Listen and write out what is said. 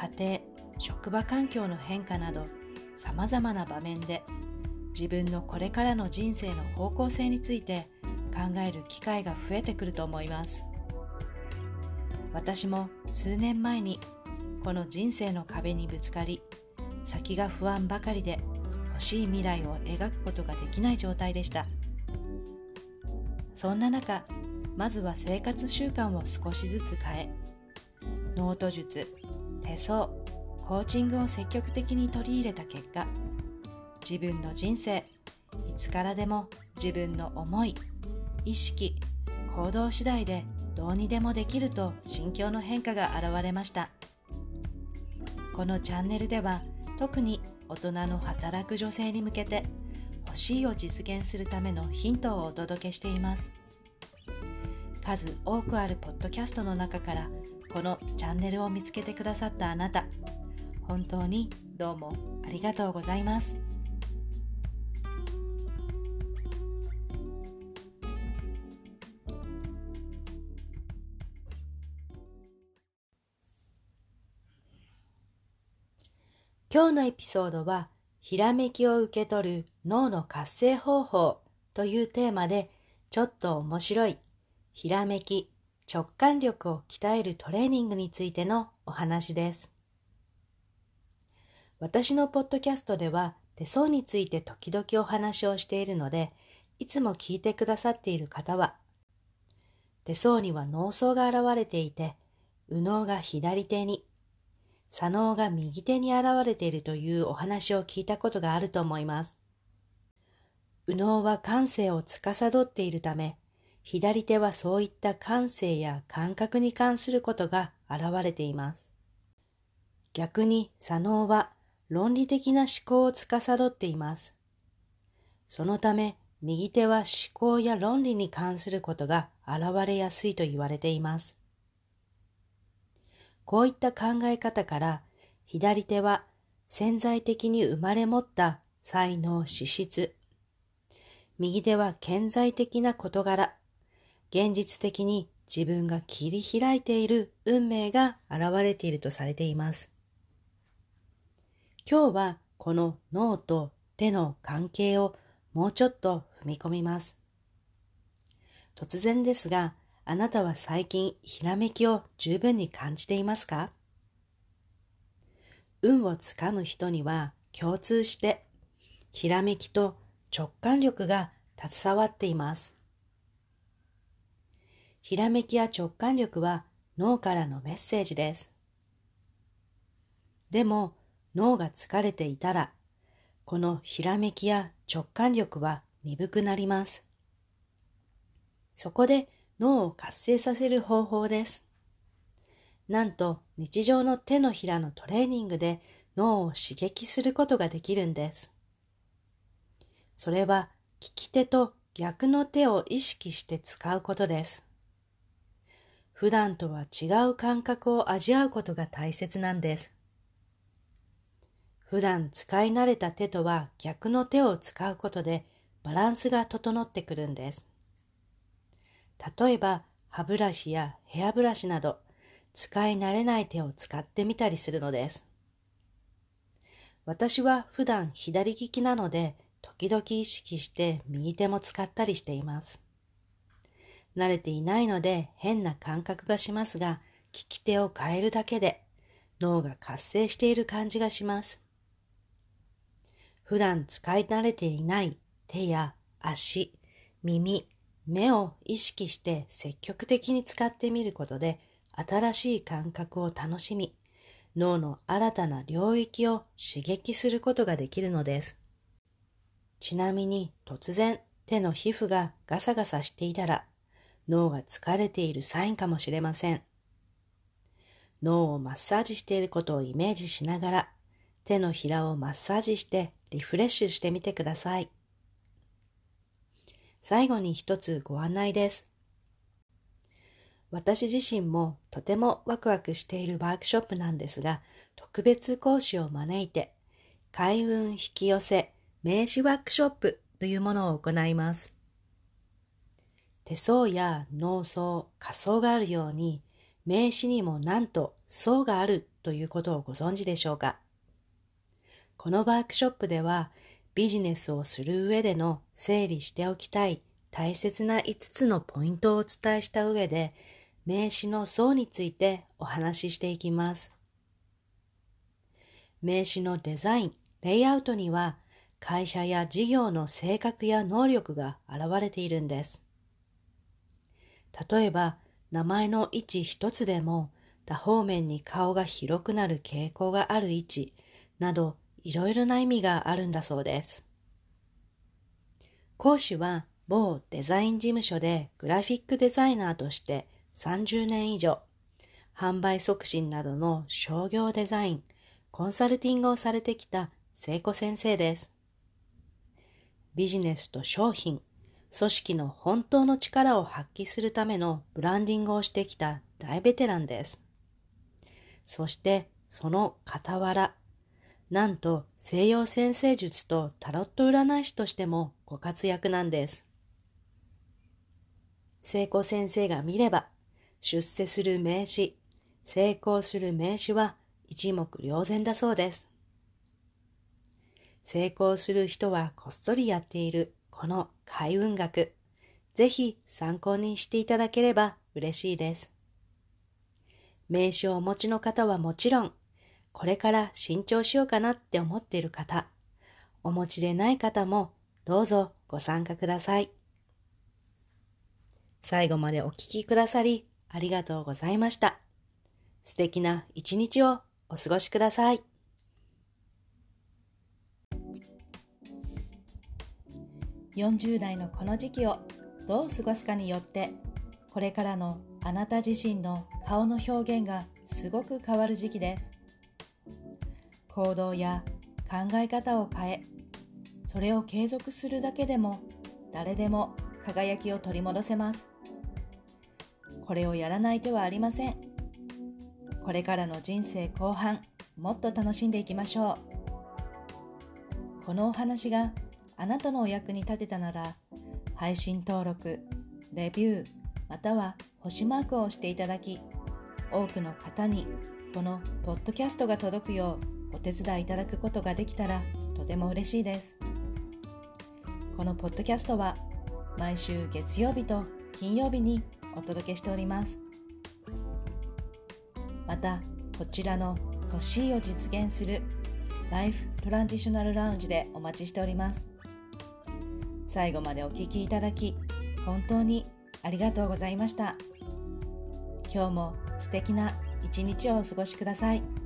家庭、職場環境の変化など、様々な場面で自分のこれからの人生の方向性について考える機会が増えてくると思います。私も数年前にこの人生の壁にぶつかり、先が不安ばかりで欲しい未来を描くことができない状態でした。そんな中、まずは生活習慣を少しずつ変え、ノート術、手相、コーチングを積極的に取り入れた結果、自分の人生、いつからでも自分の思い、意識、行動次第でどうにでもできると心境の変化が現れました。このチャンネルでは特に大人の働く女性に向けて欲しいを実現するためのヒントをお届けしています。数多くあるポッドキャストの中からこのチャンネルを見つけてくださったあなた、本当にどうもありがとうございます。今日のエピソードは、ひらめきを受け取る脳の活性方法というテーマで、ちょっと面白い、ひらめき、直感力を鍛えるトレーニングについてのお話です。私のポッドキャストでは手相について時々お話をしているので、いつも聞いてくださっている方は、手相には脳層が現れていて、右脳が左手に、左脳が右手に現れているというお話を聞いたことがあると思います。右脳は感性を司っているため、左手はそういった感性や感覚に関することが現れています。逆に左脳は論理的な思考を司っています。そのため、右手は思考や論理に関することが現れやすいと言われています。こういった考え方から、左手は潜在的に生まれ持った才能資質。右手は顕在的な事柄。現実的に自分が切り開いている運命が現れているとされています。今日はこの脳と手の関係をもうちょっと踏み込みます。突然ですが、あなたは最近ひらめきを十分に感じていますか？運をつかむ人には共通してひらめきと直感力が携わっています。ひらめきや直感力は脳からのメッセージです。でも脳が疲れていたら、このひらめきや直感力は鈍くなります。そこで脳を活性させる方法です。なんと日常の手のひらのトレーニングで脳を刺激することができるんです。それは利き手と逆の手を意識して使うことです。普段とは違う感覚を味わうことが大切なんです。普段使い慣れた手とは逆の手を使うことでバランスが整ってくるんです。例えば歯ブラシやヘアブラシなど使い慣れない手を使ってみたりするのです。私は普段左利きなので時々意識して右手も使ったりしています。慣れていないので変な感覚がしますが、利き手を変えるだけで脳が活性している感じがします。普段使い慣れていない手や足、耳、目を意識して積極的に使ってみることで新しい感覚を楽しみ、脳の新たな領域を刺激することができるのです。ちなみに突然手の皮膚がガサガサしていたら脳が疲れているサインかもしれません。脳をマッサージしていることをイメージしながら手のひらをマッサージしてリフレッシュしてみてください。最後に一つご案内です。私自身もとてもワクワクしているワークショップなんですが、特別講師を招いて、開運引き寄せ名刺ワークショップというものを行います。手相や脳相、仮想があるように、名刺にもなんと層があるということをご存知でしょうか？このワークショップではビジネスをする上での整理しておきたい大切な5つのポイントをお伝えした上で名刺の層についてお話ししていきます。名刺のデザイン、レイアウトには会社や事業の性格や能力が現れているんです。例えば、名前の位置一つでも多方面に顔が広くなる傾向がある位置などいろいろな意味があるんだそうです。講師は某デザイン事務所でグラフィックデザイナーとして30年以上、販売促進などの商業デザイン、コンサルティングをされてきた聖子先生です。ビジネスと商品、組織の本当の力を発揮するためのブランディングをしてきた大ベテランです。そしてその傍ら、なんと西洋先生術とタロット占い師としてもご活躍なんです。聖子先生が見れば、出世する名詞、成功する名詞は一目瞭然だそうです。成功する人はこっそりやっているこの開運学、ぜひ参考にしていただければ嬉しいです。名刺をお持ちの方はもちろん、これから新調しようかなって思っている方、お持ちでない方もどうぞご参加ください。最後までお聴きくださりありがとうございました。素敵な一日をお過ごしください。40代のこの時期をどう過ごすかによってこれからのあなた自身の顔の表現がすごく変わる時期です。行動や考え方を変えそれを継続するだけでも誰でも輝きを取り戻せます。これをやらない手はありません。これからの人生後半もっと楽しんでいきましょう。このお話があなたのお役に立てたなら配信登録レビューまたは星マークを押していただき多くの方にこのポッドキャストが届くようお手伝いいただくことができたらとても嬉しいです。このポッドキャストは毎週月曜日と金曜日にお届けしております。またこちらの欲しいを実現するライフトランジショナルラウンジでお待ちしております。最後までお聴きいただき本当にありがとうございました今日も素敵な一日をお過ごしください。